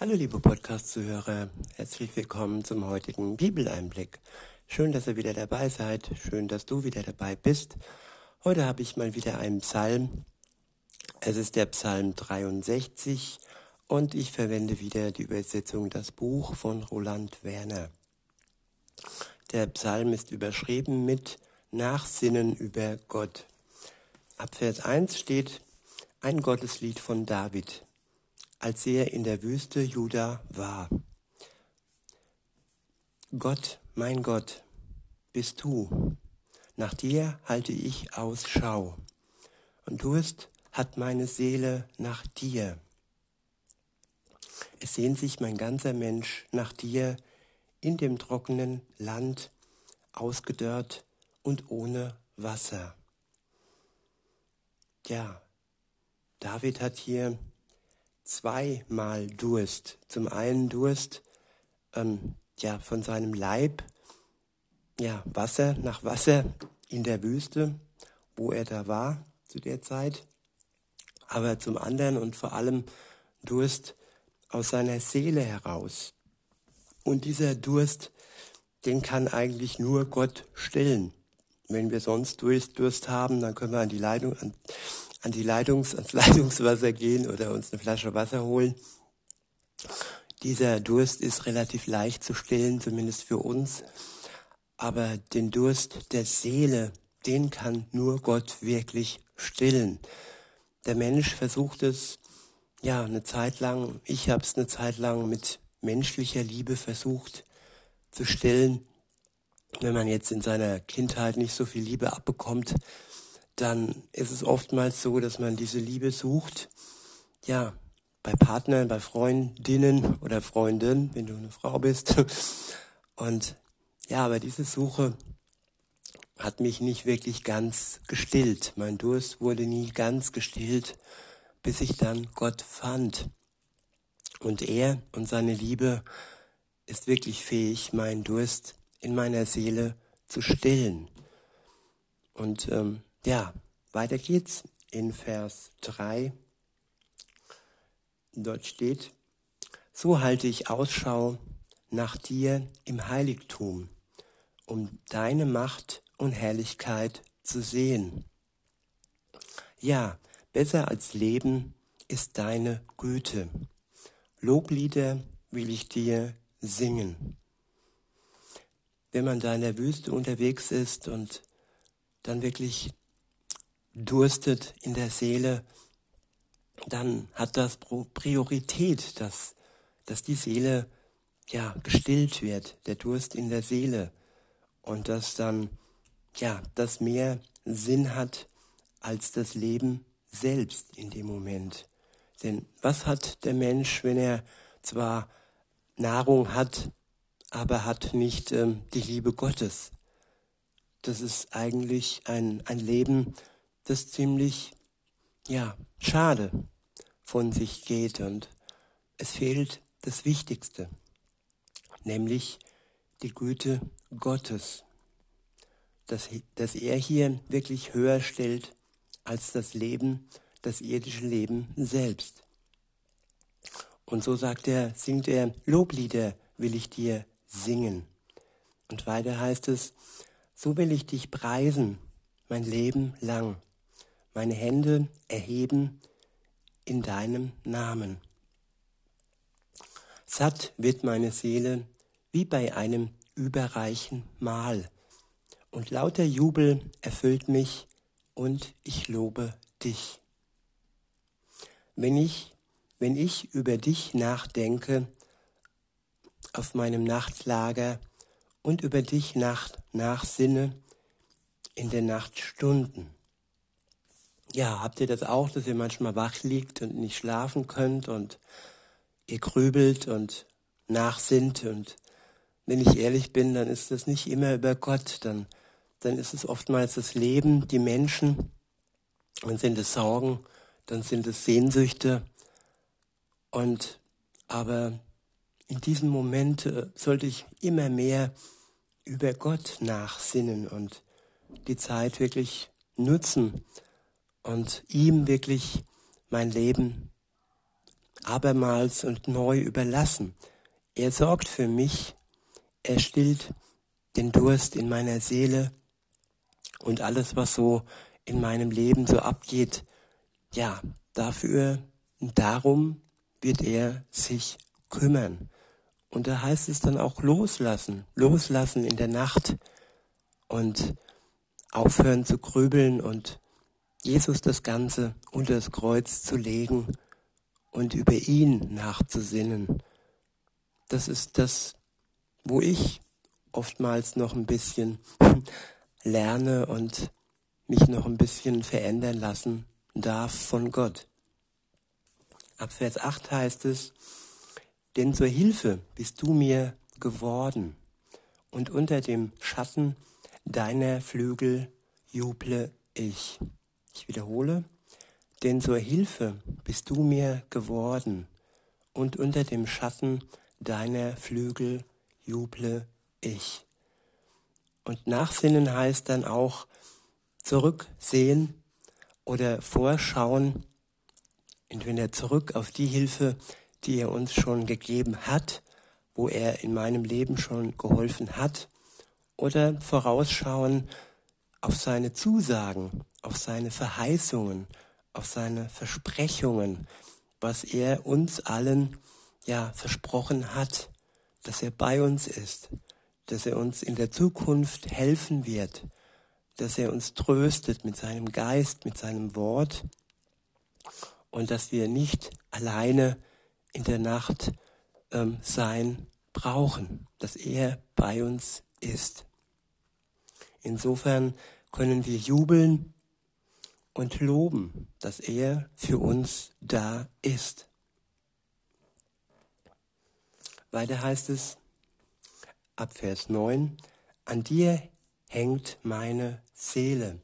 Hallo liebe Podcast-Zuhörer, herzlich willkommen zum heutigen Bibeleinblick. Schön, dass ihr wieder dabei seid, schön, dass du wieder dabei bist. Heute habe ich mal wieder einen Psalm. Es ist der Psalm 63 und ich verwende wieder die Übersetzung Das Buch von Roland Werner. Der Psalm ist überschrieben mit Nachsinnen über Gott. Ab Vers 1 steht ein Gotteslied von David als er in der Wüste Juda war. Gott, mein Gott, bist du. Nach dir halte ich Ausschau. Und Durst hat meine Seele nach dir. Es sehnt sich mein ganzer Mensch nach dir in dem trockenen Land, ausgedörrt und ohne Wasser. Ja, David hat hier zweimal Durst. Zum einen Durst ähm, ja, von seinem Leib, ja, Wasser nach Wasser in der Wüste, wo er da war zu der Zeit. Aber zum anderen und vor allem Durst aus seiner Seele heraus. Und dieser Durst, den kann eigentlich nur Gott stillen. Wenn wir sonst Durst, Durst haben, dann können wir an die Leitung, an, an die Leitungs, ans Leitungswasser gehen oder uns eine Flasche Wasser holen. Dieser Durst ist relativ leicht zu stillen, zumindest für uns. Aber den Durst der Seele, den kann nur Gott wirklich stillen. Der Mensch versucht es, ja, eine Zeit lang, ich habe es eine Zeit lang mit menschlicher Liebe versucht zu stillen. Wenn man jetzt in seiner Kindheit nicht so viel Liebe abbekommt, dann ist es oftmals so, dass man diese Liebe sucht, ja, bei Partnern, bei Freundinnen oder Freunden, wenn du eine Frau bist. Und ja, aber diese Suche hat mich nicht wirklich ganz gestillt. Mein Durst wurde nie ganz gestillt, bis ich dann Gott fand. Und er und seine Liebe ist wirklich fähig, meinen Durst in meiner Seele zu stillen. Und ähm, ja, weiter geht's in Vers 3. Dort steht, so halte ich Ausschau nach dir im Heiligtum, um deine Macht und Herrlichkeit zu sehen. Ja, besser als Leben ist deine Güte. Loblieder will ich dir singen. Wenn man da in der Wüste unterwegs ist und dann wirklich durstet in der Seele, dann hat das Priorität, dass, dass die Seele ja gestillt wird, der Durst in der Seele und dass dann ja das mehr Sinn hat als das Leben selbst in dem Moment. Denn was hat der Mensch, wenn er zwar Nahrung hat, aber hat nicht ähm, die Liebe Gottes? Das ist eigentlich ein, ein Leben, das ziemlich, ja, schade von sich geht und es fehlt das Wichtigste, nämlich die Güte Gottes, dass, dass er hier wirklich höher stellt als das Leben, das irdische Leben selbst. Und so sagt er, singt er, Loblieder will ich dir singen. Und weiter heißt es, so will ich dich preisen mein Leben lang meine Hände erheben in deinem Namen. Satt wird meine Seele wie bei einem überreichen Mahl, und lauter Jubel erfüllt mich, und ich lobe dich. Wenn ich, wenn ich über dich nachdenke, auf meinem Nachtlager und über dich nach, nachsinne in den Nachtstunden, ja, habt ihr das auch, dass ihr manchmal wach liegt und nicht schlafen könnt und ihr grübelt und nachsinnt? Und wenn ich ehrlich bin, dann ist das nicht immer über Gott, dann, dann ist es oftmals das Leben, die Menschen, dann sind es Sorgen, dann sind es Sehnsüchte. Und aber in diesem Moment äh, sollte ich immer mehr über Gott nachsinnen und die Zeit wirklich nutzen, und ihm wirklich mein Leben abermals und neu überlassen. Er sorgt für mich, er stillt den Durst in meiner Seele und alles, was so in meinem Leben so abgeht, ja, dafür darum wird er sich kümmern. Und da heißt es dann auch loslassen, loslassen in der Nacht und aufhören zu grübeln und Jesus das Ganze unter das Kreuz zu legen und über ihn nachzusinnen. Das ist das, wo ich oftmals noch ein bisschen lerne und mich noch ein bisschen verändern lassen darf von Gott. Ab Vers 8 heißt es, denn zur Hilfe bist du mir geworden und unter dem Schatten deiner Flügel juble ich. Ich wiederhole, denn zur Hilfe bist du mir geworden und unter dem Schatten deiner Flügel juble ich. Und nachsinnen heißt dann auch zurücksehen oder vorschauen, entweder zurück auf die Hilfe, die er uns schon gegeben hat, wo er in meinem Leben schon geholfen hat, oder vorausschauen auf seine Zusagen, auf seine Verheißungen, auf seine Versprechungen, was er uns allen ja versprochen hat, dass er bei uns ist, dass er uns in der Zukunft helfen wird, dass er uns tröstet mit seinem Geist, mit seinem Wort und dass wir nicht alleine in der Nacht ähm, sein brauchen, dass er bei uns ist. Insofern können wir jubeln und loben, dass er für uns da ist. Weiter heißt es ab Vers 9, an dir hängt meine Seele,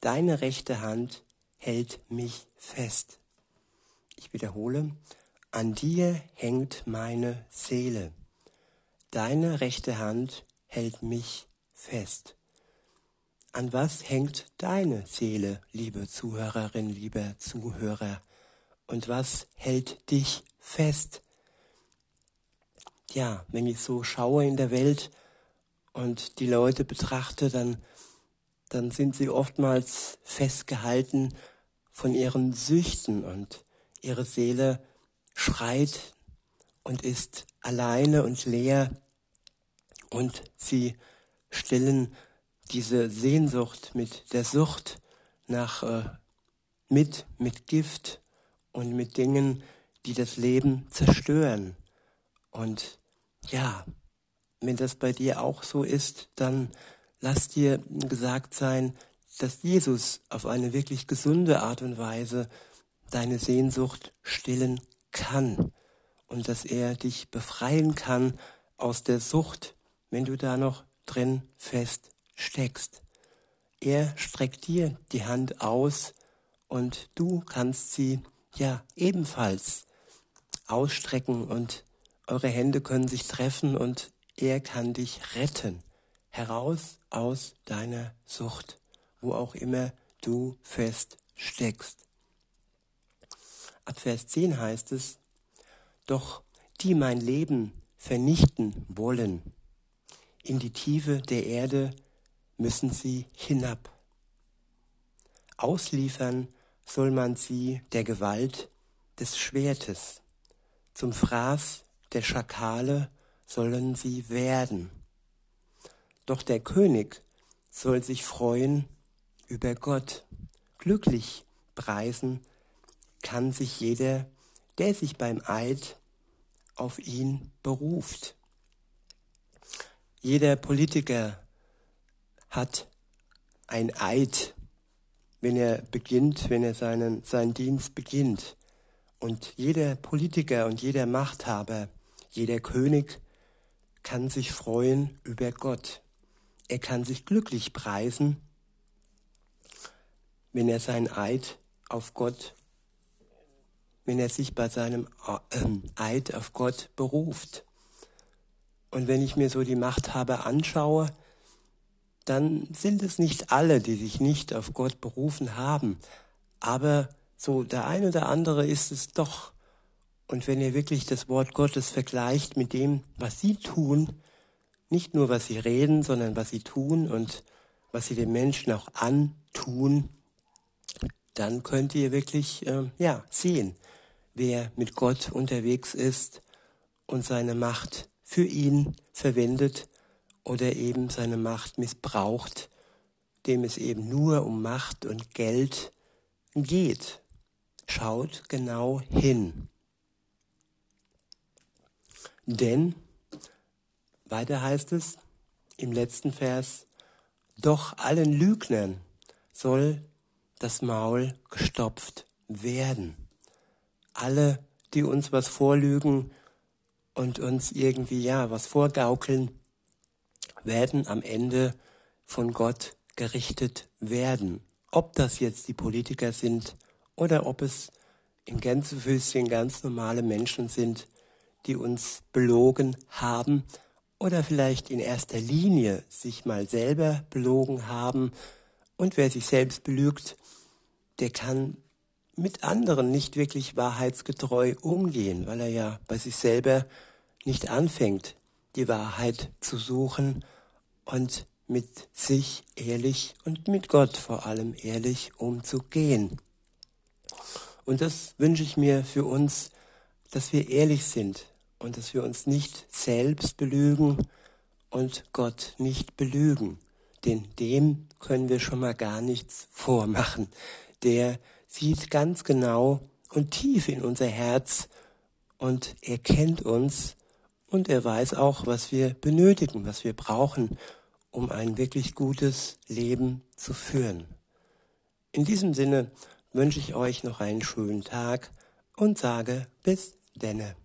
deine rechte Hand hält mich fest. Ich wiederhole, an dir hängt meine Seele, deine rechte Hand hält mich fest. An was hängt deine Seele, liebe Zuhörerin, lieber Zuhörer? Und was hält dich fest? ja, wenn ich so schaue in der Welt und die Leute betrachte, dann, dann sind sie oftmals festgehalten von ihren Süchten und ihre Seele schreit und ist alleine und leer und sie stillen diese Sehnsucht mit der Sucht nach äh, mit mit Gift und mit Dingen, die das Leben zerstören. Und ja, wenn das bei dir auch so ist, dann lass dir gesagt sein, dass Jesus auf eine wirklich gesunde Art und Weise deine Sehnsucht stillen kann und dass er dich befreien kann aus der Sucht, wenn du da noch drin fest steckst. Er streckt dir die Hand aus und du kannst sie ja ebenfalls ausstrecken und eure Hände können sich treffen und er kann dich retten. Heraus aus deiner Sucht, wo auch immer du fest steckst. Ab Vers 10 heißt es, doch die mein Leben vernichten wollen, in die Tiefe der Erde müssen sie hinab. Ausliefern soll man sie der Gewalt des Schwertes, zum Fraß der Schakale sollen sie werden. Doch der König soll sich freuen über Gott. Glücklich preisen kann sich jeder, der sich beim Eid auf ihn beruft. Jeder Politiker hat ein Eid, wenn er beginnt, wenn er seinen, seinen Dienst beginnt. Und jeder Politiker und jeder Machthaber jeder König kann sich freuen über Gott. Er kann sich glücklich preisen, wenn er sein Eid auf Gott, wenn er sich bei seinem ähm, Eid auf Gott beruft. Und wenn ich mir so die Machthaber anschaue, dann sind es nicht alle, die sich nicht auf Gott berufen haben. Aber so der eine oder andere ist es doch. Und wenn ihr wirklich das Wort Gottes vergleicht mit dem, was sie tun, nicht nur was sie reden, sondern was sie tun und was sie den Menschen auch antun, dann könnt ihr wirklich äh, ja sehen, wer mit Gott unterwegs ist und seine Macht für ihn verwendet oder eben seine Macht missbraucht, dem es eben nur um Macht und Geld geht. Schaut genau hin. Denn, weiter heißt es im letzten Vers, doch allen Lügnern soll das Maul gestopft werden. Alle, die uns was vorlügen und uns irgendwie, ja, was vorgaukeln, werden am Ende von Gott gerichtet werden. Ob das jetzt die Politiker sind oder ob es im Gänsefüßchen ganz normale Menschen sind, die uns belogen haben oder vielleicht in erster Linie sich mal selber belogen haben. Und wer sich selbst belügt, der kann mit anderen nicht wirklich wahrheitsgetreu umgehen, weil er ja bei sich selber nicht anfängt, die Wahrheit zu suchen und mit sich ehrlich und mit Gott vor allem ehrlich umzugehen. Und das wünsche ich mir für uns, dass wir ehrlich sind und dass wir uns nicht selbst belügen und Gott nicht belügen. Denn dem können wir schon mal gar nichts vormachen. Der sieht ganz genau und tief in unser Herz und er kennt uns und er weiß auch, was wir benötigen, was wir brauchen, um ein wirklich gutes Leben zu führen. In diesem Sinne wünsche ich euch noch einen schönen Tag und sage bis denne.